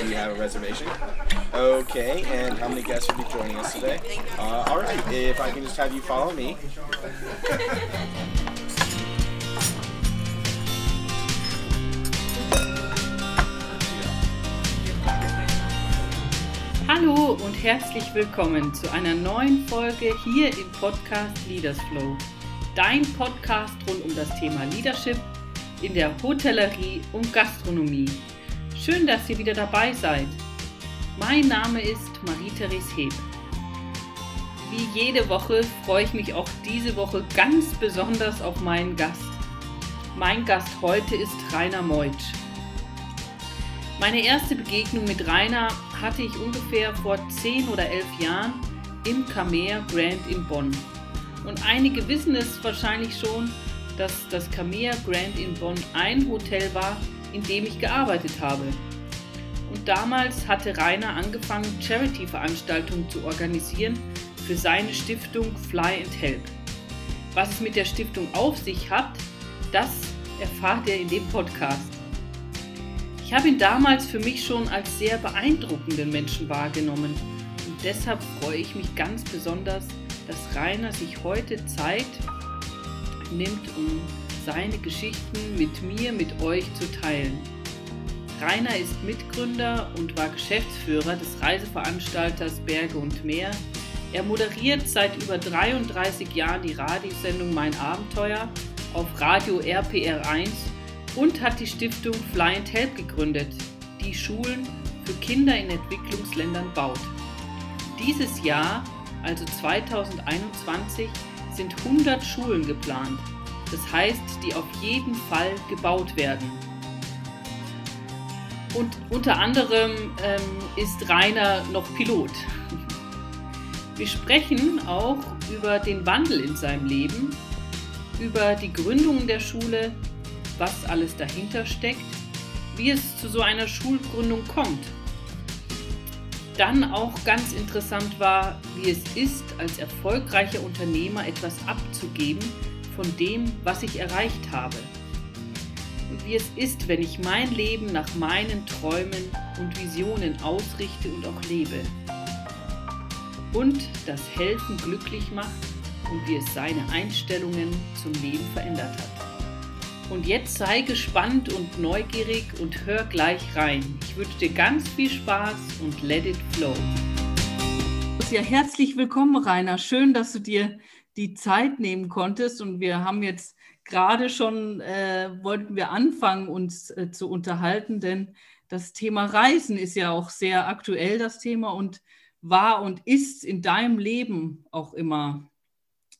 do you have a reservation? Okay, and how many guests will be joining us today? Uh, all right, if I can just have you follow me. Hallo und herzlich willkommen zu einer neuen Folge hier im Podcast Leaders Flow. Dein Podcast rund um das Thema Leadership in der Hotellerie und Gastronomie. Schön, dass ihr wieder dabei seid. Mein Name ist Marie-Therese Heb. Wie jede Woche freue ich mich auch diese Woche ganz besonders auf meinen Gast. Mein Gast heute ist Rainer Meutsch. Meine erste Begegnung mit Rainer hatte ich ungefähr vor 10 oder 11 Jahren im Camer Grand in Bonn. Und einige wissen es wahrscheinlich schon, dass das Camer Grand in Bonn ein Hotel war, in dem ich gearbeitet habe. Und damals hatte Rainer angefangen, Charity-Veranstaltungen zu organisieren für seine Stiftung Fly and Help. Was es mit der Stiftung auf sich hat, das erfahrt ihr in dem Podcast. Ich habe ihn damals für mich schon als sehr beeindruckenden Menschen wahrgenommen und deshalb freue ich mich ganz besonders, dass Rainer sich heute Zeit nimmt, um seine Geschichten mit mir, mit euch zu teilen. Rainer ist Mitgründer und war Geschäftsführer des Reiseveranstalters Berge und Meer. Er moderiert seit über 33 Jahren die Radiosendung Mein Abenteuer auf Radio RPR 1 und hat die Stiftung Fly and Help gegründet, die Schulen für Kinder in Entwicklungsländern baut. Dieses Jahr, also 2021, sind 100 Schulen geplant. Das heißt, die auf jeden Fall gebaut werden. Und unter anderem ähm, ist Rainer noch Pilot. Wir sprechen auch über den Wandel in seinem Leben, über die Gründung der Schule, was alles dahinter steckt, wie es zu so einer Schulgründung kommt. Dann auch ganz interessant war, wie es ist, als erfolgreicher Unternehmer etwas abzugeben von dem, was ich erreicht habe. Und wie es ist, wenn ich mein Leben nach meinen Träumen und Visionen ausrichte und auch lebe. Und das Helfen glücklich macht und wie es seine Einstellungen zum Leben verändert hat. Und jetzt sei gespannt und neugierig und hör gleich rein. Ich wünsche dir ganz viel Spaß und let it flow. Ja, herzlich willkommen, Rainer. Schön, dass du dir die Zeit nehmen konntest. Und wir haben jetzt gerade schon, äh, wollten wir anfangen, uns äh, zu unterhalten, denn das Thema Reisen ist ja auch sehr aktuell, das Thema, und war und ist in deinem Leben auch immer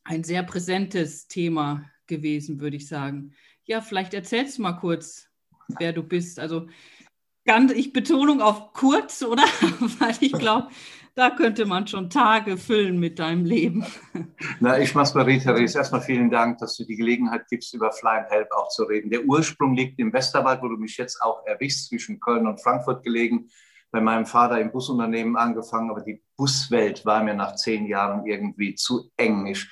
ein sehr präsentes Thema gewesen, würde ich sagen. Ja, vielleicht erzählst du mal kurz, wer du bist. Also ganz, ich Betonung auf kurz, oder? Weil ich glaube, da könnte man schon Tage füllen mit deinem Leben. Na, ich mach's Marie-Therese. Erstmal vielen Dank, dass du die Gelegenheit gibst, über Fly and Help auch zu reden. Der Ursprung liegt im Westerwald, wo du mich jetzt auch erwischst, zwischen Köln und Frankfurt gelegen. Bei meinem Vater im Busunternehmen angefangen, aber die Buswelt war mir nach zehn Jahren irgendwie zu eng. Ich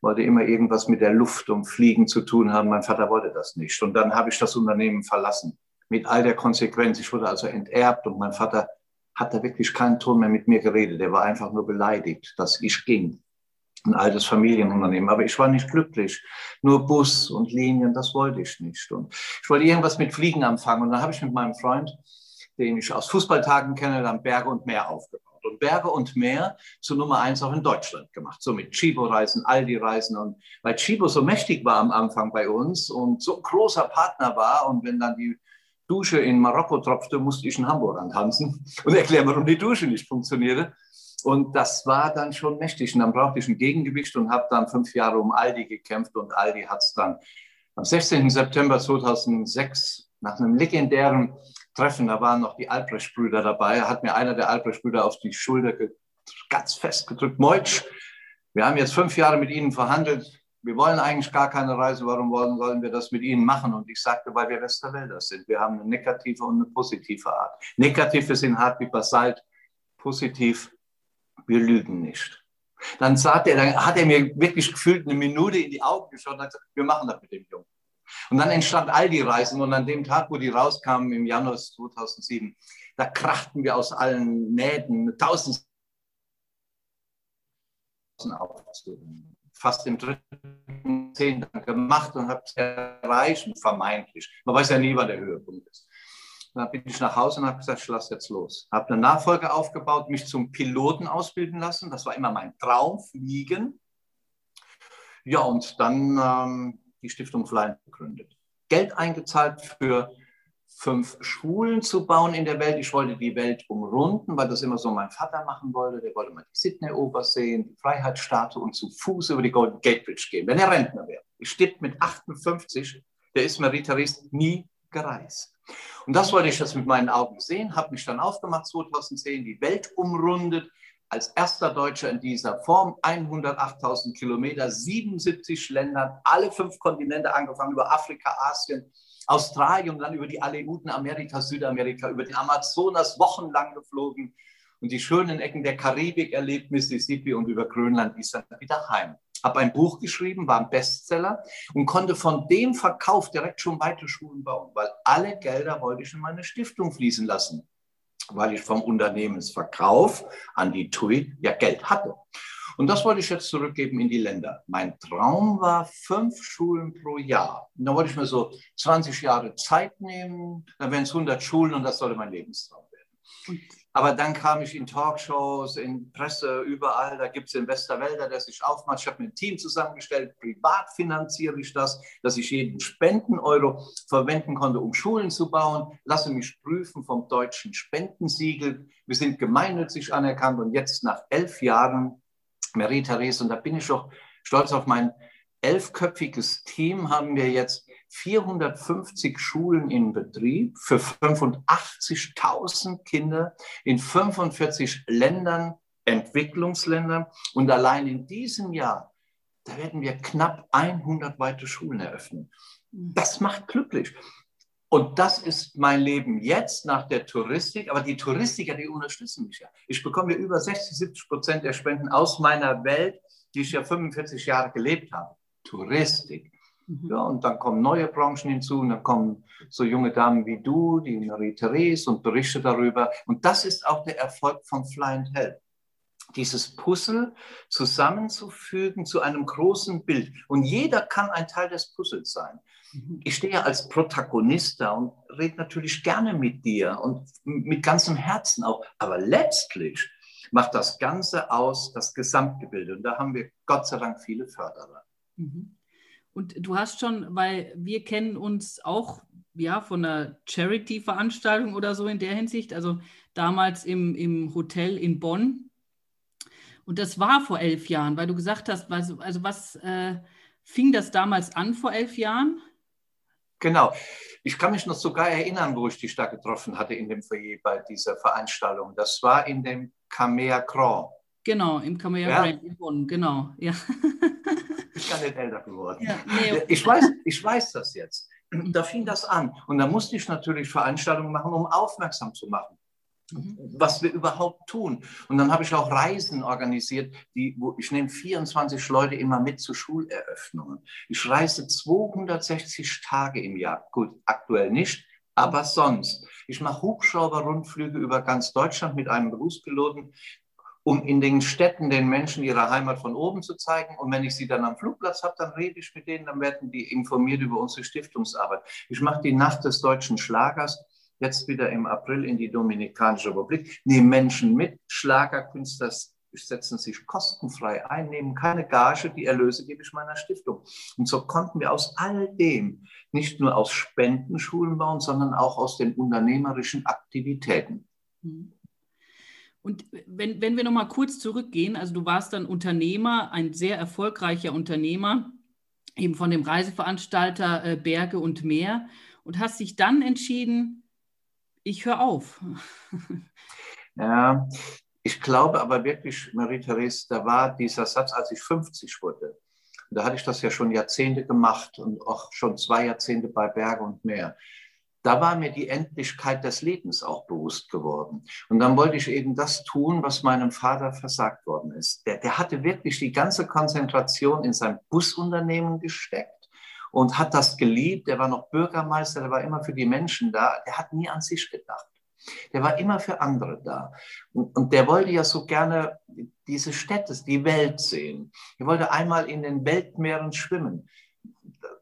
wollte immer irgendwas mit der Luft und Fliegen zu tun haben. Mein Vater wollte das nicht. Und dann habe ich das Unternehmen verlassen. Mit all der Konsequenz. Ich wurde also enterbt und mein Vater hat da wirklich keinen Ton mehr mit mir geredet. Er war einfach nur beleidigt, dass ich ging. Ein altes Familienunternehmen. Aber ich war nicht glücklich. Nur Bus und Linien, das wollte ich nicht. Und ich wollte irgendwas mit Fliegen anfangen. Und dann habe ich mit meinem Freund, den ich aus Fußballtagen kenne, dann Berge und Meer aufgebaut und Berge und Meer zu Nummer eins auch in Deutschland gemacht. So mit Chibo-Reisen, Aldi-Reisen. Und weil Chibo so mächtig war am Anfang bei uns und so ein großer Partner war und wenn dann die Dusche in Marokko tropfte, musste ich in Hamburg antanzen und erklären, warum die Dusche nicht funktionierte. Und das war dann schon mächtig. Und dann brauchte ich ein Gegengewicht und habe dann fünf Jahre um Aldi gekämpft. Und Aldi hat es dann am 16. September 2006 nach einem legendären Treffen, da waren noch die Albrecht-Brüder dabei, da hat mir einer der Albrecht-Brüder auf die Schulter ganz fest gedrückt, Meutsch, wir haben jetzt fünf Jahre mit Ihnen verhandelt, wir wollen eigentlich gar keine Reise, warum wollen, sollen wir das mit Ihnen machen? Und ich sagte, weil wir Westerwälder sind. Wir haben eine negative und eine positive Art. Negativ ist in hart wie Basalt, positiv, wir lügen nicht. Dann, er, dann hat er mir wirklich gefühlt eine Minute in die Augen geschaut und hat gesagt, wir machen das mit dem Jungen. Und dann entstand all die Reisen und an dem Tag, wo die rauskamen im Januar 2007, da krachten wir aus allen Nähten tausend fast im dritten Zehn gemacht und habe es erreicht, vermeintlich. Man weiß ja nie, wann der Höhepunkt ist. Dann bin ich nach Hause und habe gesagt, ich lasse jetzt los. Habe eine Nachfolge aufgebaut, mich zum Piloten ausbilden lassen. Das war immer mein Traum, fliegen. Ja, und dann ähm, die Stiftung Flying gegründet. Geld eingezahlt für fünf Schulen zu bauen in der Welt. Ich wollte die Welt umrunden, weil das immer so mein Vater machen wollte. Der wollte mal die Sydney-Oper sehen, die Freiheitsstatue und zu Fuß über die Golden Gate Bridge gehen, wenn er Rentner wäre. Ich stehe mit 58, der ist Therese nie gereist. Und das wollte ich jetzt mit meinen Augen sehen, habe mich dann aufgemacht 2010, die Welt umrundet, als erster Deutscher in dieser Form, 108.000 Kilometer, 77 Länder, alle fünf Kontinente angefangen, über Afrika, Asien, Australien dann über die Aleuten, Amerika, Südamerika, über den Amazonas wochenlang geflogen und die schönen Ecken der Karibik erlebt, Mississippi und über Grönland ist dann wieder heim. Habe ein Buch geschrieben, war ein Bestseller und konnte von dem Verkauf direkt schon weite Schulen bauen, weil alle Gelder wollte ich in meine Stiftung fließen lassen, weil ich vom Unternehmensverkauf an die TUI ja Geld hatte. Und das wollte ich jetzt zurückgeben in die Länder. Mein Traum war fünf Schulen pro Jahr. Da wollte ich mir so 20 Jahre Zeit nehmen, dann wären es 100 Schulen und das sollte mein Lebenstraum werden. Aber dann kam ich in Talkshows, in Presse, überall. Da gibt es den Westerwälder, der sich aufmacht. Ich habe mir ein Team zusammengestellt. Privat finanziere ich das, dass ich jeden Spenden-Euro verwenden konnte, um Schulen zu bauen. Lasse mich prüfen vom deutschen Spendensiegel. Wir sind gemeinnützig anerkannt und jetzt nach elf Jahren Marie-Therese, und da bin ich doch stolz auf mein elfköpfiges Team, haben wir jetzt 450 Schulen in Betrieb für 85.000 Kinder in 45 Ländern, Entwicklungsländern. Und allein in diesem Jahr, da werden wir knapp 100 weitere Schulen eröffnen. Das macht glücklich. Und das ist mein Leben jetzt nach der Touristik. Aber die Touristiker, die unterstützen mich ja. Ich bekomme über 60, 70 Prozent der Spenden aus meiner Welt, die ich ja 45 Jahre gelebt habe. Touristik. Mhm. Ja, und dann kommen neue Branchen hinzu und dann kommen so junge Damen wie du, die Marie-Therese und berichte darüber. Und das ist auch der Erfolg von Fly and Help. Dieses Puzzle zusammenzufügen zu einem großen Bild. Und jeder kann ein Teil des Puzzles sein. Mhm. Ich stehe als Protagonist da und rede natürlich gerne mit dir und mit ganzem Herzen auch. Aber letztlich macht das Ganze aus das Gesamtgebilde. Und da haben wir Gott sei Dank viele Förderer. Mhm. Und du hast schon, weil wir kennen uns auch ja, von einer Charity-Veranstaltung oder so in der Hinsicht, also damals im, im Hotel in Bonn. Und das war vor elf Jahren, weil du gesagt hast, also, also was äh, fing das damals an vor elf Jahren? Genau. Ich kann mich noch sogar erinnern, wo ich dich da getroffen hatte in dem Foyer bei dieser Veranstaltung. Das war in dem Kamea Grand. Genau, im Kamea ja? Grand in Bonn, genau. Ja. Ich bin nicht älter geworden. Ja, nee. ich, weiß, ich weiß das jetzt. Da fing das an. Und da musste ich natürlich Veranstaltungen machen, um aufmerksam zu machen. Mhm. was wir überhaupt tun. Und dann habe ich auch Reisen organisiert, die, wo ich nehme 24 Leute immer mit zu Schuleröffnungen. Ich reise 260 Tage im Jahr. Gut, aktuell nicht, aber sonst. Ich mache Hubschrauber-Rundflüge über ganz Deutschland mit einem Berufspiloten, um in den Städten den Menschen ihre Heimat von oben zu zeigen. Und wenn ich sie dann am Flugplatz habe, dann rede ich mit denen, dann werden die informiert über unsere Stiftungsarbeit. Ich mache die Nacht des deutschen Schlagers jetzt wieder im April in die Dominikanische Republik, nehmen Menschen mit, Schlagerkünstler setzen sich kostenfrei ein, nehmen keine Gage, die Erlöse gebe ich meiner Stiftung. Und so konnten wir aus all dem nicht nur aus Spendenschulen bauen, sondern auch aus den unternehmerischen Aktivitäten. Und wenn, wenn wir nochmal kurz zurückgehen, also du warst dann Unternehmer, ein sehr erfolgreicher Unternehmer, eben von dem Reiseveranstalter äh, Berge und Meer und hast dich dann entschieden, ich höre auf. ja, ich glaube aber wirklich, Marie-Therese, da war dieser Satz, als ich 50 wurde. Da hatte ich das ja schon Jahrzehnte gemacht und auch schon zwei Jahrzehnte bei Berge und Meer. Da war mir die Endlichkeit des Lebens auch bewusst geworden. Und dann wollte ich eben das tun, was meinem Vater versagt worden ist. Der, der hatte wirklich die ganze Konzentration in sein Busunternehmen gesteckt und hat das geliebt. Der war noch Bürgermeister, der war immer für die Menschen da. Der hat nie an sich gedacht. Der war immer für andere da. Und, und, der wollte ja so gerne diese Städte, die Welt sehen. Er wollte einmal in den Weltmeeren schwimmen.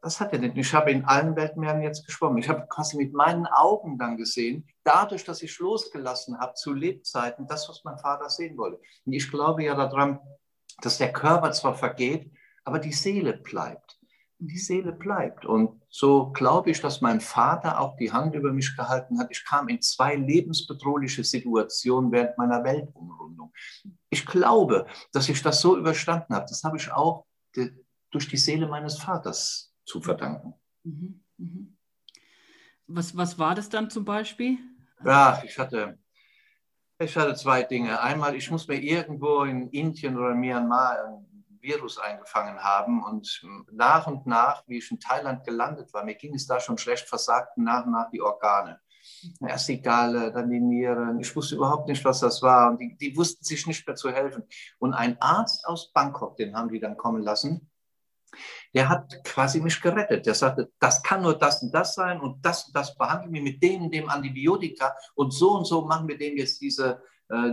Das hat er nicht. Ich habe in allen Weltmeeren jetzt geschwommen. Ich habe quasi mit meinen Augen dann gesehen, dadurch, dass ich losgelassen habe zu Lebzeiten, das, was mein Vater sehen wollte. Und ich glaube ja daran, dass der Körper zwar vergeht, aber die Seele bleibt die Seele bleibt. Und so glaube ich, dass mein Vater auch die Hand über mich gehalten hat. Ich kam in zwei lebensbedrohliche Situationen während meiner Weltumrundung. Ich glaube, dass ich das so überstanden habe. Das habe ich auch durch die Seele meines Vaters zu verdanken. Mhm, mhm. Was, was war das dann zum Beispiel? Ja, ich hatte, ich hatte zwei Dinge. Einmal, ich muss mir irgendwo in Indien oder Myanmar Virus eingefangen haben. Und nach und nach, wie ich in Thailand gelandet war, mir ging es da schon schlecht, versagten nach und nach die Organe. Erst die Galle, dann die Nieren. Ich wusste überhaupt nicht, was das war. Und die, die wussten sich nicht mehr zu helfen. Und ein Arzt aus Bangkok, den haben die dann kommen lassen, der hat quasi mich gerettet. Der sagte, das kann nur das und das sein und das und das behandeln wir mit dem und dem Antibiotika und so und so machen wir dem jetzt diese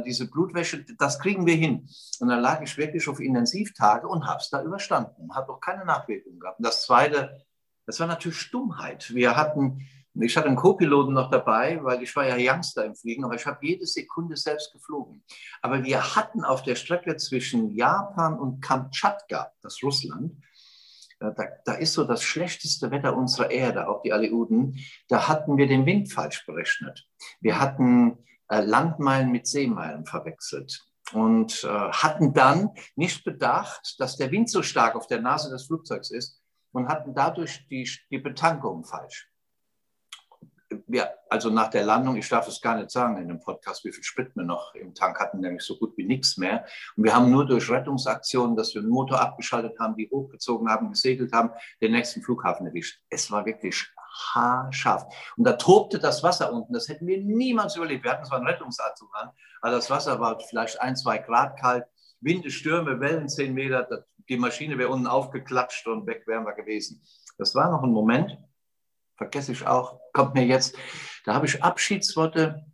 diese Blutwäsche, das kriegen wir hin. Und dann lag ich wirklich auf Intensivtage und habe es da überstanden, habe auch keine Nachwirkungen gehabt. Und das Zweite, das war natürlich Stummheit. Wir hatten, ich hatte einen Co-Piloten noch dabei, weil ich war ja Youngster im Fliegen, aber ich habe jede Sekunde selbst geflogen. Aber wir hatten auf der Strecke zwischen Japan und Kamtschatka, das Russland, äh, da, da, ist so das schlechteste Wetter unserer Erde, auch die Aleuten. Da hatten wir den Wind falsch berechnet. Wir hatten äh, Landmeilen mit Seemeilen verwechselt und äh, hatten dann nicht bedacht, dass der Wind so stark auf der Nase des Flugzeugs ist und hatten dadurch die, die Betankung falsch. Ja, also nach der Landung, ich darf es gar nicht sagen in dem Podcast, wie viel Sprit wir noch im Tank hatten, nämlich so gut wie nichts mehr. Und wir haben nur durch Rettungsaktionen, dass wir den Motor abgeschaltet haben, die hochgezogen haben, gesegelt haben, den nächsten Flughafen erwischt. Es war wirklich haarscharf. Und da tobte das Wasser unten. Das hätten wir niemals überlebt. Wir hatten zwar einen Rettungsanzug an, aber das Wasser war vielleicht ein, zwei Grad kalt. Winde, Stürme, Wellen zehn Meter. Die Maschine wäre unten aufgeklatscht und weg wären wir gewesen. Das war noch ein Moment, vergesse ich auch, kommt mir jetzt. Da habe ich Abschiedsworte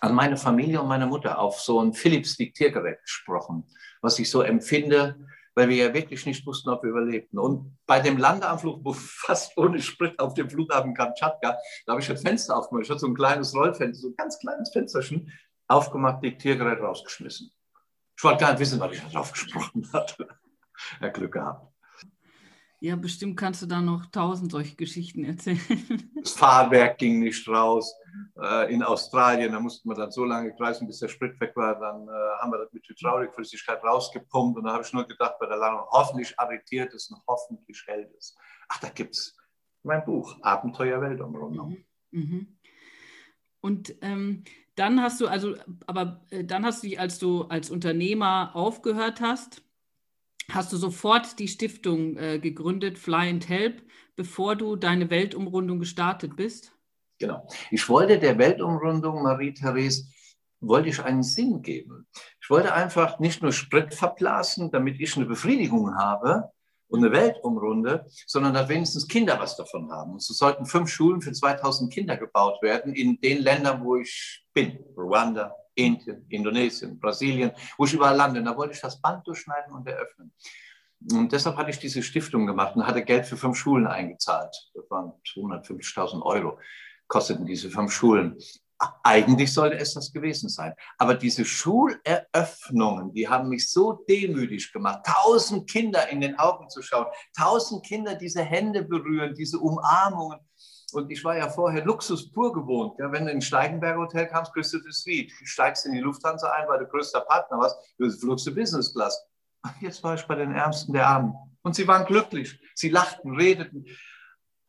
an meine Familie und meine Mutter auf so ein Philips Diktiergerät gesprochen, was ich so empfinde weil wir ja wirklich nicht wussten, ob wir überlebten. Und bei dem Landeanflug, wo fast ohne Sprit auf dem Flughafen Kamtschatka, da habe ich ein Fenster aufgemacht. Ich hatte so ein kleines Rollfenster, so ein ganz kleines Fensterchen, aufgemacht, Diktiergerät rausgeschmissen. Ich wollte gar nicht wissen, was ich da drauf gesprochen hatte. Ja, Glück gehabt. Ja, bestimmt kannst du da noch tausend solche Geschichten erzählen. Das Fahrwerk ging nicht raus. Äh, in Australien, da mussten wir dann so lange kreisen, bis der Sprit weg war. Dann äh, haben wir das mit Hydraulikflüssigkeit rausgepumpt. Und da habe ich nur gedacht, bei der Landung, hoffentlich arretiert es und hoffentlich hält es. Ach, da gibt es mein Buch, Abenteuer Weltumrundung. Mhm. Mhm. Und ähm, dann hast du, also, aber äh, dann hast du dich, als du als Unternehmer aufgehört hast, hast du sofort die Stiftung äh, gegründet, Fly and Help, bevor du deine Weltumrundung gestartet bist? Genau. Ich wollte der Weltumrundung, Marie-Therese, wollte ich einen Sinn geben. Ich wollte einfach nicht nur Sprit verblasen, damit ich eine Befriedigung habe und eine Welt umrunde, sondern dass wenigstens Kinder was davon haben. Und so sollten fünf Schulen für 2000 Kinder gebaut werden in den Ländern, wo ich bin. Ruanda, Indien, Indonesien, Brasilien, wo ich überall lande. Da wollte ich das Band durchschneiden und eröffnen. Und deshalb hatte ich diese Stiftung gemacht und hatte Geld für fünf Schulen eingezahlt. Das waren 250.000 Euro, kosteten diese fünf Schulen. Eigentlich sollte es das gewesen sein. Aber diese Schuleröffnungen, die haben mich so demütig gemacht. Tausend Kinder in den Augen zu schauen, tausend Kinder diese Hände berühren, diese Umarmungen. Und ich war ja vorher Luxus pur gewohnt. Ja, wenn du in Steigenberg Hotel kamst, kriegst du das Suite. Du steigst in die Lufthansa ein, weil du größter Partner warst, du flugst du Business Class. Jetzt war ich bei den Ärmsten der Armen. Und sie waren glücklich. Sie lachten, redeten.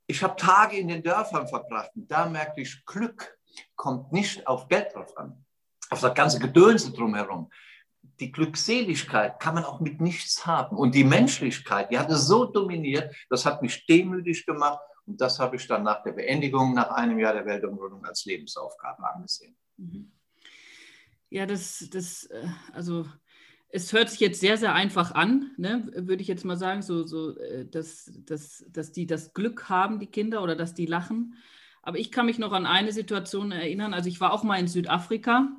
Ich habe Tage in den Dörfern verbracht und da merkte ich, Glück kommt nicht auf Geld drauf an, auf das ganze Gedönse drumherum. Die Glückseligkeit kann man auch mit nichts haben. Und die Menschlichkeit, die hatte so dominiert, das hat mich demütig gemacht und das habe ich dann nach der Beendigung, nach einem Jahr der Weltumrundung als Lebensaufgabe angesehen. Mhm. Ja, das, das, äh, also es hört sich jetzt sehr, sehr einfach an, ne? würde ich jetzt mal sagen, so, so äh, dass, dass, dass die das Glück haben, die Kinder, oder dass die lachen. Aber ich kann mich noch an eine Situation erinnern. Also ich war auch mal in Südafrika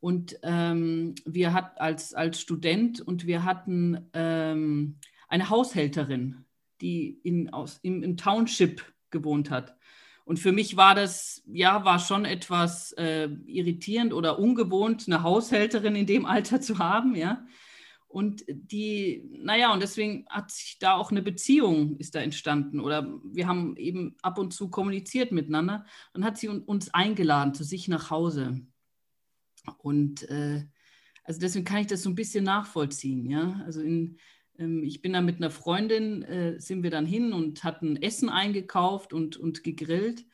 und ähm, wir hatten als, als Student und wir hatten ähm, eine Haushälterin, die in, aus, im, im Township gewohnt hat. Und für mich war das, ja, war schon etwas äh, irritierend oder ungewohnt, eine Haushälterin in dem Alter zu haben, ja. Und die, naja, und deswegen hat sich da auch eine Beziehung ist da entstanden. Oder wir haben eben ab und zu kommuniziert miteinander. Dann hat sie uns eingeladen zu sich nach Hause. Und äh, also deswegen kann ich das so ein bisschen nachvollziehen, ja. Also in, ich bin da mit einer Freundin, äh, sind wir dann hin und hatten Essen eingekauft und, und gegrillt.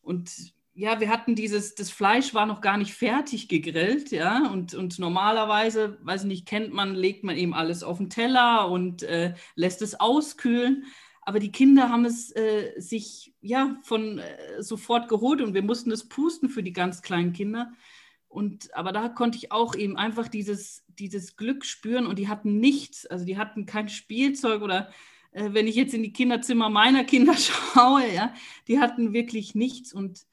Und ja, wir hatten dieses, das Fleisch war noch gar nicht fertig gegrillt, ja, und, und normalerweise, weiß ich nicht, kennt man, legt man eben alles auf den Teller und äh, lässt es auskühlen. Aber die Kinder haben es äh, sich ja von äh, sofort geholt und wir mussten es pusten für die ganz kleinen Kinder. Und aber da konnte ich auch eben einfach dieses, dieses Glück spüren und die hatten nichts, also die hatten kein Spielzeug oder äh, wenn ich jetzt in die Kinderzimmer meiner Kinder schaue, ja, die hatten wirklich nichts und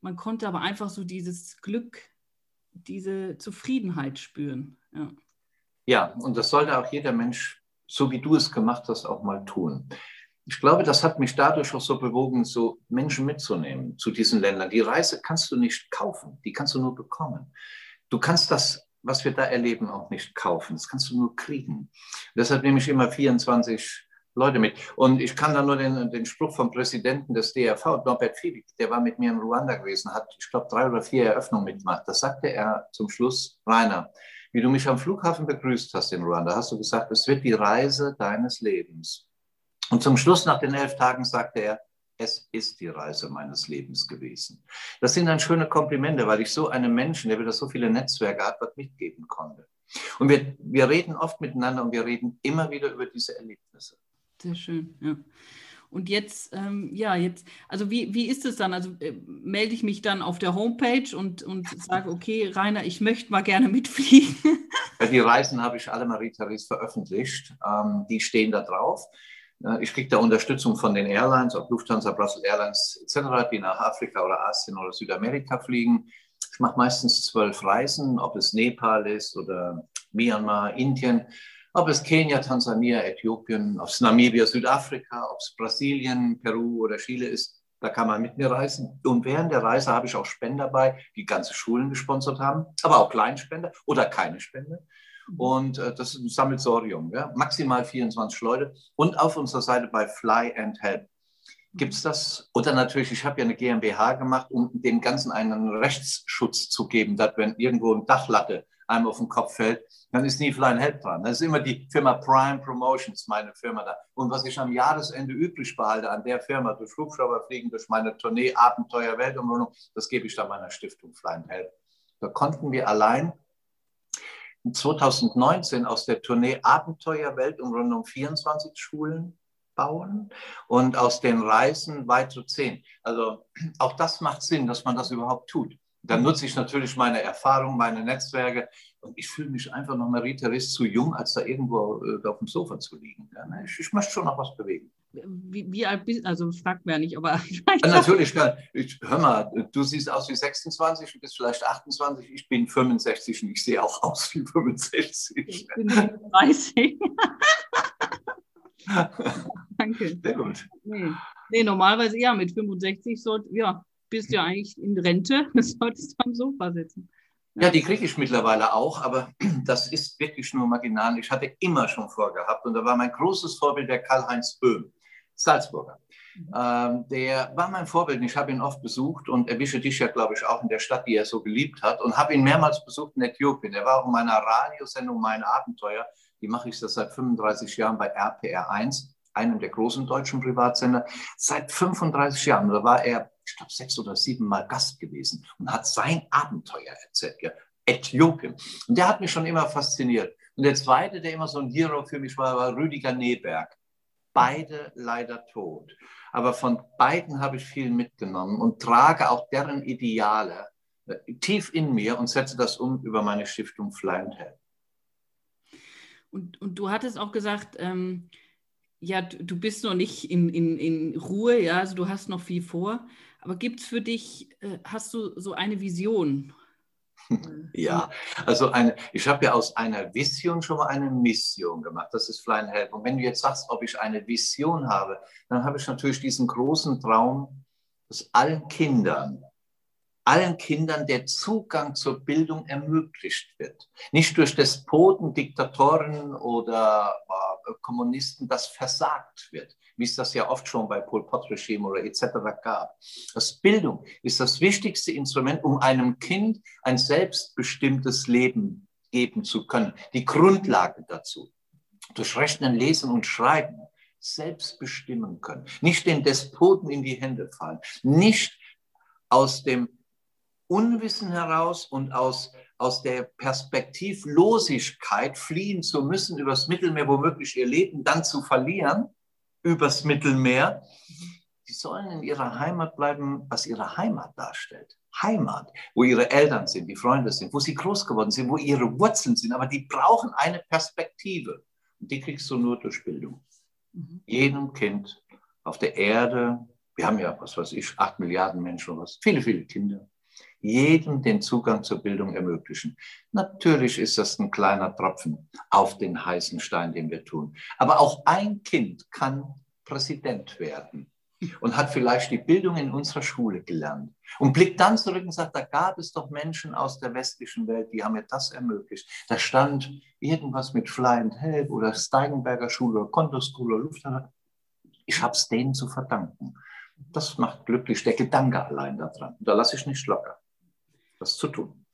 man konnte aber einfach so dieses Glück, diese Zufriedenheit spüren. Ja, ja und das sollte auch jeder Mensch, so wie du es gemacht hast, auch mal tun ich glaube, das hat mich dadurch auch so bewogen, so Menschen mitzunehmen zu diesen Ländern. Die Reise kannst du nicht kaufen, die kannst du nur bekommen. Du kannst das, was wir da erleben, auch nicht kaufen. Das kannst du nur kriegen. Deshalb nehme ich immer 24 Leute mit. Und ich kann da nur den, den Spruch vom Präsidenten des DRV, Norbert Fiebig, der war mit mir in Ruanda gewesen, hat, ich glaube, drei oder vier Eröffnungen mitgemacht. Das sagte er zum Schluss, Rainer, wie du mich am Flughafen begrüßt hast in Ruanda, hast du gesagt, es wird die Reise deines Lebens. Und zum Schluss, nach den elf Tagen, sagte er, es ist die Reise meines Lebens gewesen. Das sind dann schöne Komplimente, weil ich so einem Menschen, der wieder so viele Netzwerke hat, was mitgeben konnte. Und wir, wir reden oft miteinander und wir reden immer wieder über diese Erlebnisse. Sehr schön, ja. Und jetzt, ähm, ja, jetzt, also wie, wie ist es dann? Also äh, melde ich mich dann auf der Homepage und, und sage, okay, Rainer, ich möchte mal gerne mitfliegen. Die Reisen habe ich alle, Marie-Therese, veröffentlicht. Ähm, die stehen da drauf. Ich kriege da Unterstützung von den Airlines, ob Lufthansa, Brussels Airlines etc., die nach Afrika oder Asien oder Südamerika fliegen. Ich mache meistens zwölf Reisen, ob es Nepal ist oder Myanmar, Indien, ob es Kenia, Tansania, Äthiopien, ob es Namibia, Südafrika, ob es Brasilien, Peru oder Chile ist. Da kann man mit mir reisen. Und während der Reise habe ich auch Spender dabei, die ganze Schulen gesponsert haben, aber auch Kleinspender oder keine Spende. Und äh, das ist ein Sammelsorium, ja? maximal 24 Leute. Und auf unserer Seite bei Fly and Help gibt es das. Oder natürlich, ich habe ja eine GmbH gemacht, um dem Ganzen einen Rechtsschutz zu geben, dass wenn irgendwo ein Dachlatte einem auf den Kopf fällt, dann ist nie Fly and Help dran. Das ist immer die Firma Prime Promotions, meine Firma da. Und was ich am Jahresende übrig behalte an der Firma, durch Flugschrauberfliegen, durch meine Tournee Abenteuer Weltumrundung, das gebe ich dann meiner Stiftung Fly and Help. Da konnten wir allein 2019 aus der Tournee Abenteuer Weltumrundung 24 Schulen bauen und aus den Reisen weitere 10. Also auch das macht Sinn, dass man das überhaupt tut. Dann nutze ich natürlich meine Erfahrung, meine Netzwerke und ich fühle mich einfach noch, Marie-Therese, zu jung, als da irgendwo äh, auf dem Sofa zu liegen. Ne? ich möchte schon noch was bewegen. Wie, wie, alt bist du? Also fragt mir ja nicht, aber. Ja, natürlich, ich, hör mal, du siehst aus wie 26, du bist vielleicht 28, ich bin 65 und ich sehe auch aus wie 65. Ich bin 30. Danke. Sehr gut. Nee. nee, normalerweise ja, mit 65 sollt, ja, bist du ja eigentlich in Rente, solltest du am Sofa sitzen. Ja, die kriege ich mittlerweile auch, aber das ist wirklich nur marginal. Ich hatte immer schon vorgehabt und da war mein großes Vorbild der Karl-Heinz Böhm, Salzburger. Ähm, der war mein Vorbild. Ich habe ihn oft besucht und erwische dich ja, glaube ich, auch in der Stadt, die er so geliebt hat und habe ihn mehrmals besucht in Äthiopien. Er war auch in meiner Radiosendung Mein Abenteuer. Die mache ich seit 35 Jahren bei RPR 1, einem der großen deutschen Privatsender. Seit 35 Jahren. Da war er ich glaube, sechs oder sieben Mal Gast gewesen und hat sein Abenteuer erzählt. Ja. Äthiopien. Und der hat mich schon immer fasziniert. Und der zweite, der immer so ein Hero für mich war, war Rüdiger Neberg. Beide leider tot. Aber von beiden habe ich viel mitgenommen und trage auch deren Ideale äh, tief in mir und setze das um über meine Stiftung Fly and Help. Und, und du hattest auch gesagt, ähm, ja, du bist noch nicht in, in, in Ruhe, ja, also du hast noch viel vor. Aber gibt es für dich, äh, hast du so eine Vision? Ja, also eine, ich habe ja aus einer Vision schon mal eine Mission gemacht. Das ist Flying Help. Und wenn du jetzt sagst, ob ich eine Vision habe, dann habe ich natürlich diesen großen Traum, dass allen Kindern, allen Kindern der Zugang zur Bildung ermöglicht wird. Nicht durch Despoten, Diktatoren oder äh, Kommunisten, das versagt wird, wie es das ja oft schon bei Pol Pot-Regime oder etc. gab. Das Bildung ist das wichtigste Instrument, um einem Kind ein selbstbestimmtes Leben geben zu können. Die Grundlage dazu. Durch Rechnen, Lesen und Schreiben selbst bestimmen können. Nicht den Despoten in die Hände fallen. Nicht aus dem Unwissen heraus und aus, aus der Perspektivlosigkeit fliehen zu müssen, übers Mittelmeer womöglich ihr Leben dann zu verlieren, übers Mittelmeer. Die sollen in ihrer Heimat bleiben, was ihre Heimat darstellt. Heimat, wo ihre Eltern sind, die Freunde sind, wo sie groß geworden sind, wo ihre Wurzeln sind. Aber die brauchen eine Perspektive. Und die kriegst du nur durch Bildung. Mhm. Jedem Kind auf der Erde, wir haben ja, was weiß ich, acht Milliarden Menschen oder was, viele, viele Kinder, jedem den Zugang zur Bildung ermöglichen. Natürlich ist das ein kleiner Tropfen auf den heißen Stein, den wir tun. Aber auch ein Kind kann Präsident werden und hat vielleicht die Bildung in unserer Schule gelernt und blickt dann zurück und sagt, da gab es doch Menschen aus der westlichen Welt, die haben mir das ermöglicht. Da stand irgendwas mit Fly and Help oder Steigenberger Schule oder Konto School oder Lufthansa. Ich habe es denen zu verdanken. Das macht glücklich, der Gedanke allein daran. Da lasse ich nicht locker das zu tun.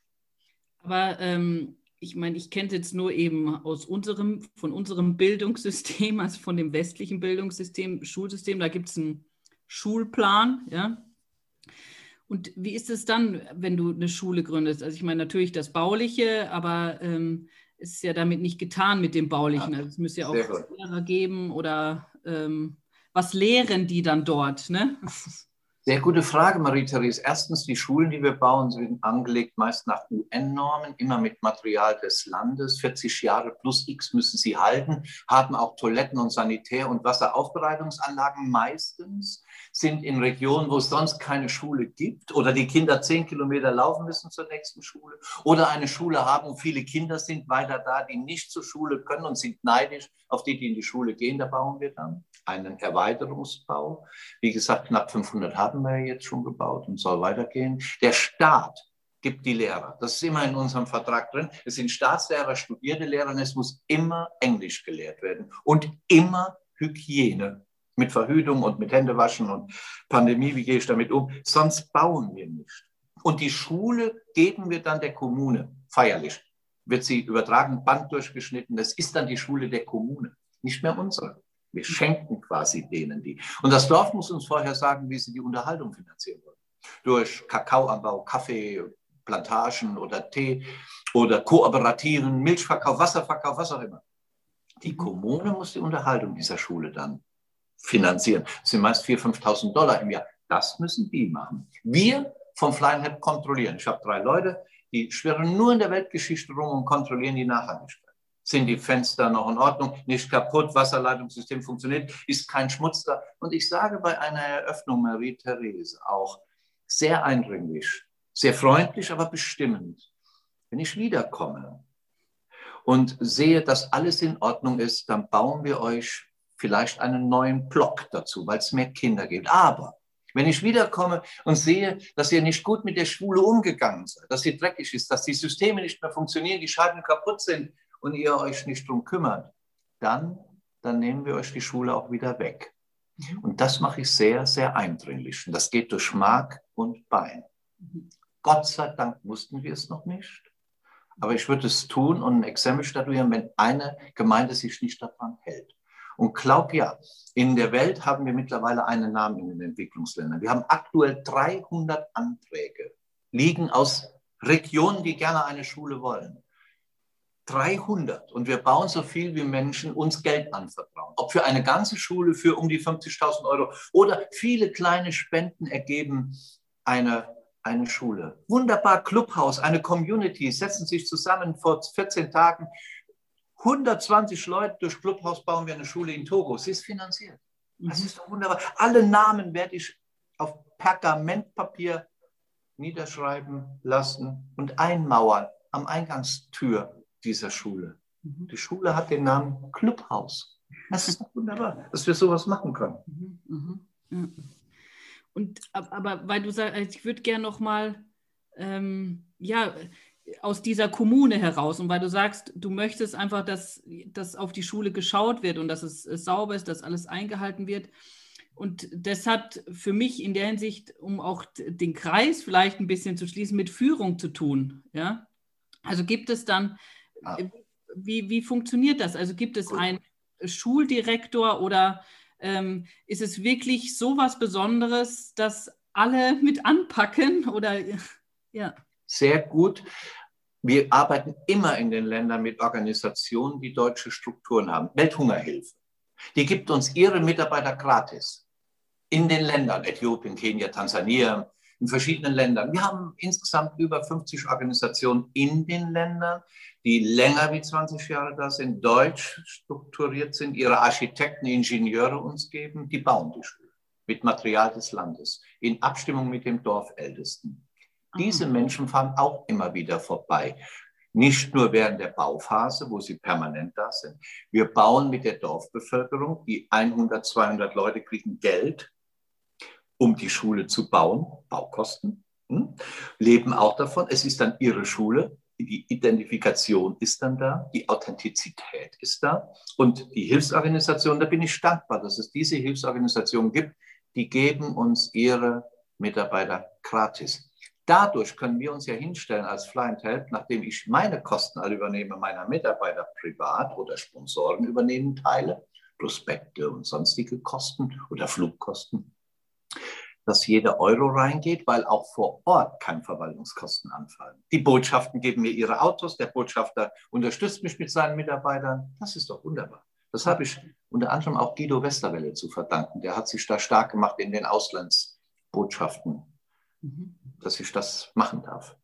Aber ähm, ich meine, ich kenne es jetzt nur eben aus unserem, von unserem Bildungssystem, also von dem westlichen Bildungssystem, Schulsystem, da gibt es einen Schulplan, ja. Und wie ist es dann, wenn du eine Schule gründest? Also ich meine natürlich das Bauliche, aber ähm, es ist ja damit nicht getan mit dem Baulichen. Also es müsste ja auch Lehrer geben oder ähm, was lehren die dann dort? Ne? Sehr gute Frage, Marie-Therese. Erstens, die Schulen, die wir bauen, sind angelegt meist nach UN-Normen, immer mit Material des Landes. 40 Jahre plus X müssen sie halten, haben auch Toiletten und Sanitär- und Wasseraufbereitungsanlagen meistens, sind in Regionen, wo es sonst keine Schule gibt oder die Kinder zehn Kilometer laufen müssen zur nächsten Schule oder eine Schule haben, wo viele Kinder sind weiter da, die nicht zur Schule können und sind neidisch auf die, die in die Schule gehen. Da bauen wir dann einen Erweiterungsbau. Wie gesagt, knapp 500 haben wir jetzt schon gebaut und soll weitergehen. Der Staat gibt die Lehrer. Das ist immer in unserem Vertrag drin. Es sind Staatslehrer, studierte Lehrer und es muss immer Englisch gelehrt werden und immer Hygiene mit Verhütung und mit Händewaschen und Pandemie, wie gehe ich damit um? Sonst bauen wir nicht. Und die Schule geben wir dann der Kommune feierlich. Wird sie übertragen, Band durchgeschnitten. Das ist dann die Schule der Kommune, nicht mehr unsere. Wir schenken quasi denen die. Und das Dorf muss uns vorher sagen, wie sie die Unterhaltung finanzieren wollen. Durch Kakaoanbau, Kaffee, Plantagen oder Tee oder Kooperativen, Milchverkauf, Wasserverkauf, was auch immer. Die Kommune muss die Unterhaltung dieser Schule dann finanzieren. Das sind meist 4.000, 5.000 Dollar im Jahr. Das müssen die machen. Wir vom Flying Head kontrollieren. Ich habe drei Leute, die schwirren nur in der Weltgeschichte rum und kontrollieren die Nachhaltigkeit. Sind die Fenster noch in Ordnung? Nicht kaputt? Wasserleitungssystem funktioniert? Ist kein Schmutz da? Und ich sage bei einer Eröffnung Marie-Therese auch sehr eindringlich, sehr freundlich, aber bestimmend. Wenn ich wiederkomme und sehe, dass alles in Ordnung ist, dann bauen wir euch vielleicht einen neuen Block dazu, weil es mehr Kinder gibt. Aber wenn ich wiederkomme und sehe, dass ihr nicht gut mit der Schule umgegangen seid, dass sie dreckig ist, dass die Systeme nicht mehr funktionieren, die Scheiben kaputt sind, und ihr euch nicht drum kümmert, dann, dann nehmen wir euch die Schule auch wieder weg. Mhm. Und das mache ich sehr, sehr eindringlich. Und das geht durch Mark und Bein. Gott sei Dank mussten wir es noch nicht. Aber ich würde es tun und ein Exempel statuieren, wenn eine Gemeinde sich nicht daran hält. Und glaub ja, in der Welt haben wir mittlerweile einen Namen in den Entwicklungsländern. Wir haben aktuell 300 Anträge, liegen aus Regionen, die gerne eine Schule wollen. 300 und wir bauen so viel, wie Menschen uns Geld anvertrauen. Ob für eine ganze Schule für um die 50.000 Euro oder viele kleine Spenden ergeben eine, eine Schule. Wunderbar, Clubhaus, eine Community, setzen sich zusammen vor 14 Tagen. 120 Leute durch Clubhaus bauen wir eine Schule in Togo. Sie ist finanziert. Das ist doch wunderbar. Alle Namen werde ich auf Pergamentpapier niederschreiben lassen und einmauern am Eingangstür dieser Schule. Mhm. Die Schule hat den Namen Clubhaus. Das ist doch wunderbar, dass wir sowas machen können. Mhm. Mhm. Und aber weil du sagst, ich würde gerne noch mal ähm, ja aus dieser Kommune heraus und weil du sagst, du möchtest einfach, dass, dass auf die Schule geschaut wird und dass es sauber ist, dass alles eingehalten wird. Und das hat für mich in der Hinsicht, um auch den Kreis vielleicht ein bisschen zu schließen, mit Führung zu tun. Ja? Also gibt es dann, ja. wie, wie funktioniert das? Also gibt es einen Schuldirektor oder ähm, ist es wirklich so was Besonderes, dass alle mit anpacken? Oder ja. Sehr gut. Wir arbeiten immer in den Ländern mit Organisationen, die deutsche Strukturen haben. Welthungerhilfe. Die gibt uns ihre Mitarbeiter gratis in den Ländern, Äthiopien, Kenia, Tansania, in verschiedenen Ländern. Wir haben insgesamt über 50 Organisationen in den Ländern, die länger wie 20 Jahre da sind, deutsch strukturiert sind, ihre Architekten, Ingenieure uns geben, die bauen die Schule mit Material des Landes, in Abstimmung mit dem Dorfältesten. Diese Menschen fahren auch immer wieder vorbei. Nicht nur während der Bauphase, wo sie permanent da sind. Wir bauen mit der Dorfbevölkerung, die 100, 200 Leute kriegen Geld um die Schule zu bauen, Baukosten, hm, leben auch davon. Es ist dann ihre Schule, die Identifikation ist dann da, die Authentizität ist da und die Hilfsorganisation, da bin ich dankbar, dass es diese Hilfsorganisationen gibt, die geben uns ihre Mitarbeiter gratis. Dadurch können wir uns ja hinstellen als Fly and Help, nachdem ich meine Kosten alle übernehme, meiner Mitarbeiter privat oder Sponsoren übernehmen Teile, Prospekte und sonstige Kosten oder Flugkosten dass jeder Euro reingeht, weil auch vor Ort keine Verwaltungskosten anfallen. Die Botschaften geben mir ihre Autos, der Botschafter unterstützt mich mit seinen Mitarbeitern. Das ist doch wunderbar. Das habe ich unter anderem auch Guido Westerwelle zu verdanken. Der hat sich da stark gemacht in den Auslandsbotschaften, mhm. Dass ich das machen darf.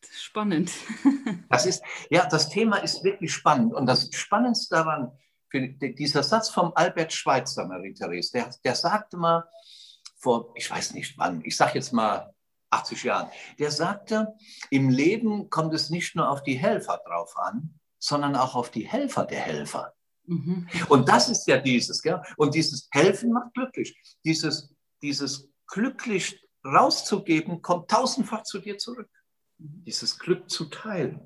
Das ist spannend. das ist, ja, das Thema ist wirklich spannend. Und das Spannendste daran, dieser Satz vom Albert Schweitzer, Marie-Therese, der, der sagte mal, vor, ich weiß nicht wann, ich sage jetzt mal 80 Jahren, der sagte, im Leben kommt es nicht nur auf die Helfer drauf an, sondern auch auf die Helfer der Helfer. Mhm. Und das ist ja dieses, gell? und dieses Helfen macht glücklich. Dieses, dieses glücklich rauszugeben, kommt tausendfach zu dir zurück. Dieses Glück zu teilen.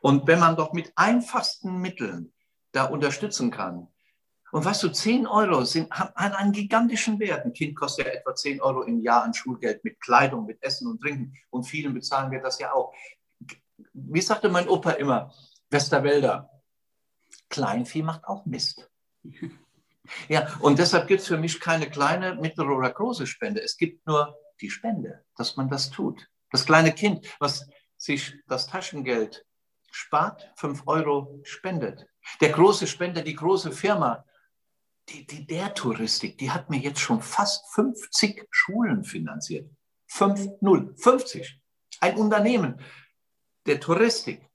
Und wenn man doch mit einfachsten Mitteln da unterstützen kann, und weißt du, 10 Euro sind, haben einen gigantischen Wert. Ein Kind kostet ja etwa 10 Euro im Jahr an Schulgeld mit Kleidung, mit Essen und Trinken. Und vielen bezahlen wir das ja auch. Wie sagte mein Opa immer, Westerwälder, Kleinvieh macht auch Mist. Ja, und deshalb gibt es für mich keine kleine, mittlere oder große Spende. Es gibt nur die Spende, dass man das tut. Das kleine Kind, was sich das Taschengeld spart, 5 Euro spendet. Der große Spender, die große Firma, die, die, der Touristik, die hat mir jetzt schon fast 50 Schulen finanziert. 5, 0, 50. Ein Unternehmen der Touristik.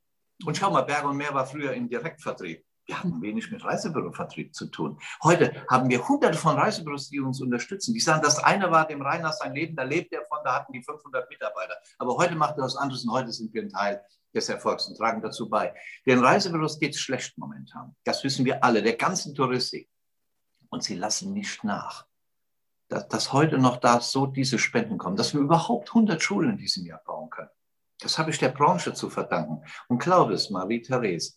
Und schau mal, Berg und Meer war früher im Direktvertrieb. Wir haben wenig mit Reisebürovertrieb zu tun. Heute haben wir hunderte von Reisebüros, die uns unterstützen. Die sagen, das eine war dem Rainer sein Leben, da lebt er von, da hatten die 500 Mitarbeiter. Aber heute macht er was anderes und heute sind wir ein Teil des Erfolgs und tragen dazu bei. Den Reisebüros geht es schlecht momentan. Das wissen wir alle, der ganzen Touristik und sie lassen nicht nach. Dass, dass heute noch da so diese Spenden kommen, dass wir überhaupt 100 Schulen in diesem Jahr bauen können. Das habe ich der Branche zu verdanken. Und glaube es, Marie-Therese,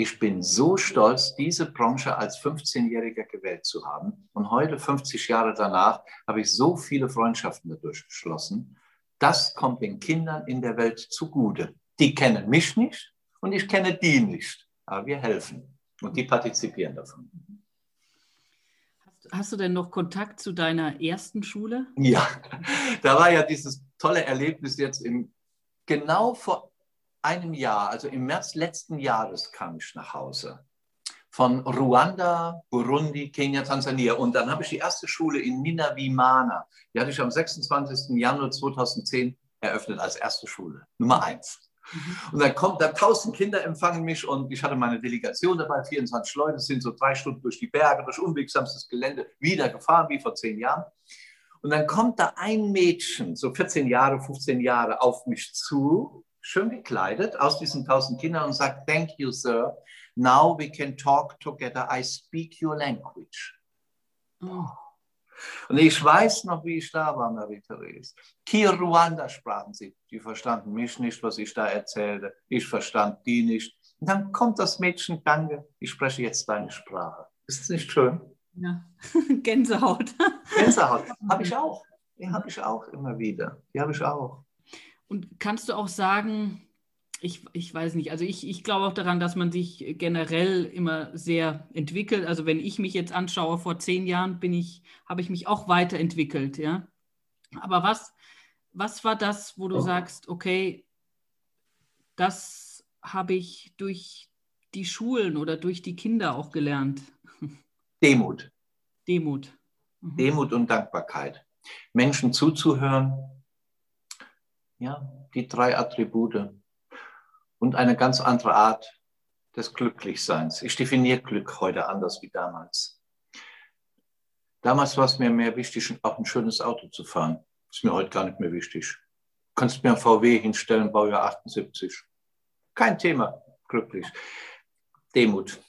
ich bin so stolz, diese Branche als 15-Jähriger gewählt zu haben. Und heute, 50 Jahre danach, habe ich so viele Freundschaften dadurch geschlossen. Das kommt den Kindern in der Welt zugute. Die kennen mich nicht und ich kenne die nicht. Aber wir helfen und die partizipieren davon. Hast du denn noch Kontakt zu deiner ersten Schule? Ja, da war ja dieses tolle Erlebnis jetzt im, genau vor einem Jahr, also im März letzten Jahres kam ich nach Hause. Von Ruanda, Burundi, Kenia, Tansania. Und dann habe ich die erste Schule in Ninavimana. Die hatte ich am 26. Januar 2010 eröffnet als erste Schule. Nummer eins. Und dann kommt da tausend Kinder empfangen mich und ich hatte meine Delegation dabei, 24 Leute, sind so drei Stunden durch die Berge, durch unwegsamstes Gelände, wieder gefahren wie vor zehn Jahren. Und dann kommt da ein Mädchen, so 14 Jahre, 15 Jahre, auf mich zu, schön gekleidet, aus diesen tausend Kindern und sagt, thank you, sir. Now we can talk together. I speak your language. Oh. Und ich weiß noch, wie ich da war, Marie-Therese. Kiruanda sprachen sie. Die verstanden mich nicht, was ich da erzählte. Ich verstand die nicht. Und dann kommt das Mädchen, danke, ich spreche jetzt deine Sprache. Ist es nicht schön? Ja, Gänsehaut. Gänsehaut, habe ich auch. Die habe ich auch immer wieder. Die habe ich auch. Und kannst du auch sagen, ich, ich weiß nicht, also ich, ich glaube auch daran, dass man sich generell immer sehr entwickelt. Also wenn ich mich jetzt anschaue, vor zehn Jahren bin ich, habe ich mich auch weiterentwickelt, ja. Aber was, was war das, wo du oh. sagst, okay, das habe ich durch die Schulen oder durch die Kinder auch gelernt? Demut. Demut. Mhm. Demut und Dankbarkeit. Menschen zuzuhören. Ja, die drei Attribute und eine ganz andere Art des Glücklichseins. Ich definiere Glück heute anders wie damals. Damals war es mir mehr wichtig, auch ein schönes Auto zu fahren. Ist mir heute gar nicht mehr wichtig. Du kannst mir ein VW hinstellen, Baujahr 78. Kein Thema, glücklich. Demut.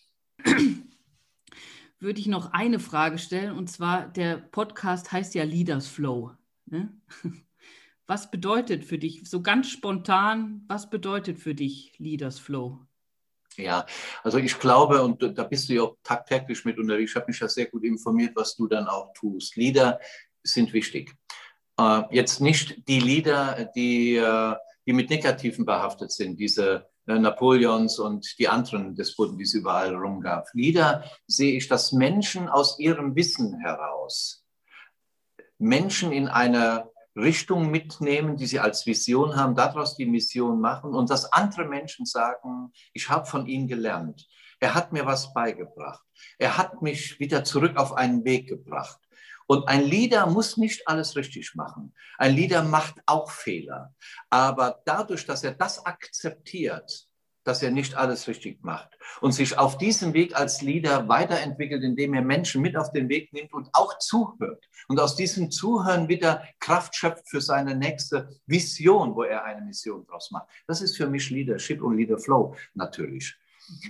Würde ich noch eine Frage stellen, und zwar, der Podcast heißt ja Leaders Flow. Ne? Was bedeutet für dich, so ganz spontan, was bedeutet für dich Leaders Flow? Ja, also ich glaube, und da bist du ja auch tagtäglich mit unterwegs, ich habe mich ja sehr gut informiert, was du dann auch tust. Lieder sind wichtig. Äh, jetzt nicht die Lieder, die, äh, die mit Negativen behaftet sind, diese äh, Napoleons und die anderen Despoten, die es überall rumgab. Lieder sehe ich, dass Menschen aus ihrem Wissen heraus, Menschen in einer Richtung mitnehmen, die sie als Vision haben, daraus die Mission machen und dass andere Menschen sagen, ich habe von ihm gelernt. Er hat mir was beigebracht. Er hat mich wieder zurück auf einen Weg gebracht. Und ein Leader muss nicht alles richtig machen. Ein Leader macht auch Fehler. Aber dadurch, dass er das akzeptiert, dass er nicht alles richtig macht und sich auf diesem Weg als Leader weiterentwickelt, indem er Menschen mit auf den Weg nimmt und auch zuhört und aus diesem Zuhören wieder Kraft schöpft für seine nächste Vision, wo er eine Mission draus macht. Das ist für mich Leadership und Leader Flow natürlich.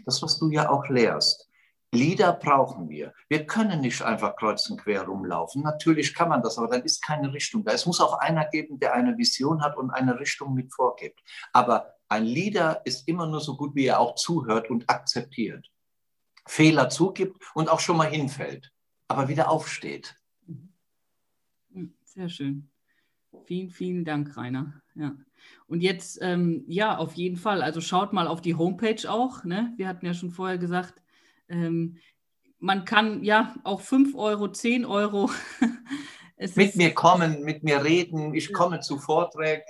Das, was du ja auch lehrst. Leader brauchen wir. Wir können nicht einfach kreuz und quer rumlaufen. Natürlich kann man das, aber dann ist keine Richtung da. Es muss auch einer geben, der eine Vision hat und eine Richtung mit vorgibt. Aber ein Leader ist immer nur so gut, wie er auch zuhört und akzeptiert. Fehler zugibt und auch schon mal hinfällt, aber wieder aufsteht. Hm, sehr schön. Vielen, vielen Dank, Rainer. Ja. Und jetzt, ähm, ja, auf jeden Fall. Also schaut mal auf die Homepage auch. Ne? Wir hatten ja schon vorher gesagt, ähm, man kann ja auch 5 Euro, 10 Euro. mit mir kommen, mit mir reden. Ich komme zu Vorträgen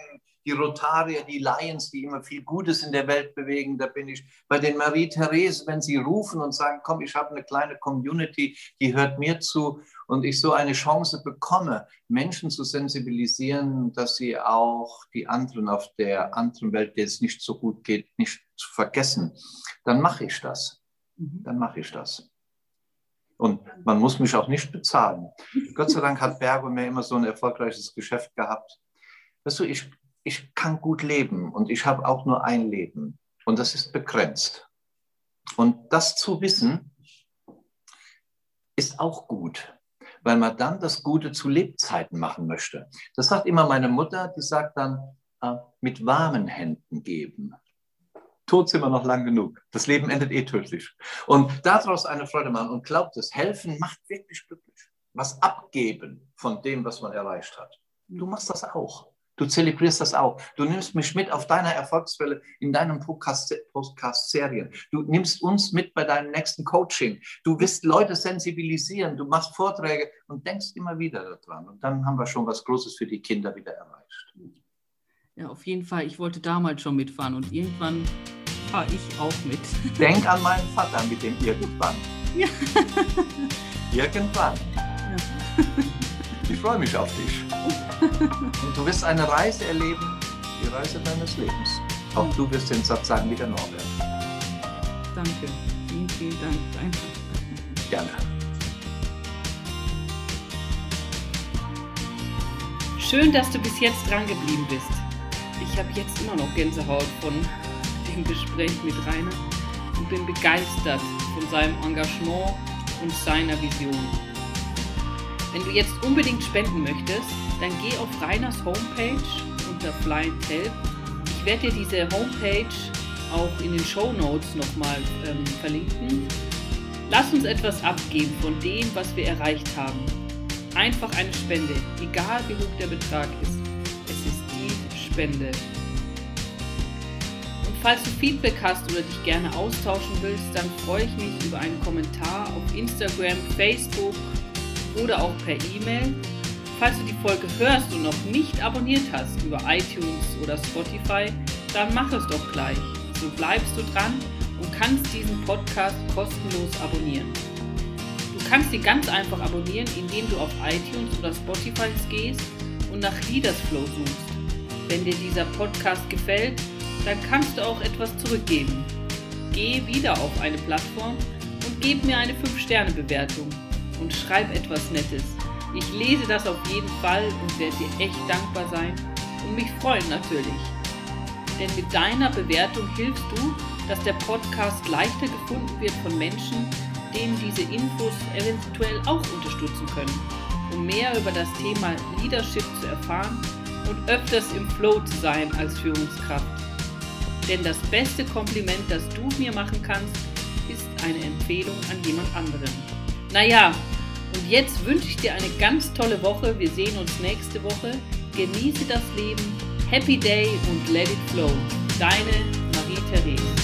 die Rotarier, die Lions, die immer viel Gutes in der Welt bewegen. Da bin ich bei den Marie-Therese, wenn sie rufen und sagen, komm, ich habe eine kleine Community, die hört mir zu und ich so eine Chance bekomme, Menschen zu sensibilisieren, dass sie auch die anderen auf der anderen Welt, der es nicht so gut geht, nicht zu vergessen, dann mache ich das. Mhm. Dann mache ich das. Und man muss mich auch nicht bezahlen. Gott sei Dank hat Bergo mir immer so ein erfolgreiches Geschäft gehabt. Weißt du, ich, ich kann gut leben und ich habe auch nur ein Leben und das ist begrenzt. Und das zu wissen, ist auch gut, weil man dann das Gute zu Lebzeiten machen möchte. Das sagt immer meine Mutter, die sagt dann, äh, mit warmen Händen geben. Tot sind wir noch lang genug. Das Leben endet eh tödlich. Und daraus eine Freude machen und glaubt es, helfen macht wirklich glücklich. Was abgeben von dem, was man erreicht hat. Du machst das auch. Du zelebrierst das auch. Du nimmst mich mit auf deiner Erfolgswelle in deinem Podcast-Serien. Du nimmst uns mit bei deinem nächsten Coaching. Du wirst Leute sensibilisieren. Du machst Vorträge und denkst immer wieder daran. Und dann haben wir schon was Großes für die Kinder wieder erreicht. Ja, auf jeden Fall. Ich wollte damals schon mitfahren und irgendwann fahre ich auch mit. Denk an meinen Vater mit dem irgendwann. Ja. irgendwann. Ja. Ich freue mich auf dich. Und du wirst eine Reise erleben, die Reise deines Lebens. Auch du wirst den Satz sagen wie der Norbert. Danke. Vielen, vielen Dank. Einfach. Gerne. Schön, dass du bis jetzt dran geblieben bist. Ich habe jetzt immer noch Gänsehaut von dem Gespräch mit Rainer und bin begeistert von seinem Engagement und seiner Vision. Wenn du jetzt unbedingt spenden möchtest, dann geh auf Rainers Homepage unter Flying Help. Ich werde dir diese Homepage auch in den Show Notes nochmal ähm, verlinken. Lass uns etwas abgeben von dem, was wir erreicht haben. Einfach eine Spende, egal wie hoch der Betrag ist. Es ist die Spende. Und falls du Feedback hast oder dich gerne austauschen willst, dann freue ich mich über einen Kommentar auf Instagram, Facebook oder auch per E-Mail. Falls du die Folge hörst und noch nicht abonniert hast über iTunes oder Spotify, dann mach es doch gleich. So bleibst du dran und kannst diesen Podcast kostenlos abonnieren. Du kannst ihn ganz einfach abonnieren, indem du auf iTunes oder Spotify gehst und nach Leaders Flow suchst. Wenn dir dieser Podcast gefällt, dann kannst du auch etwas zurückgeben. Geh wieder auf eine Plattform und gib mir eine 5-Sterne-Bewertung und schreib etwas Nettes. Ich lese das auf jeden Fall und werde dir echt dankbar sein und mich freuen natürlich. Denn mit deiner Bewertung hilfst du, dass der Podcast leichter gefunden wird von Menschen, denen diese Infos eventuell auch unterstützen können, um mehr über das Thema Leadership zu erfahren und öfters im Flow zu sein als Führungskraft. Denn das beste Kompliment, das du mir machen kannst, ist eine Empfehlung an jemand anderen. Naja, und jetzt wünsche ich dir eine ganz tolle Woche. Wir sehen uns nächste Woche. Genieße das Leben. Happy Day und let it flow. Deine Marie-Therese.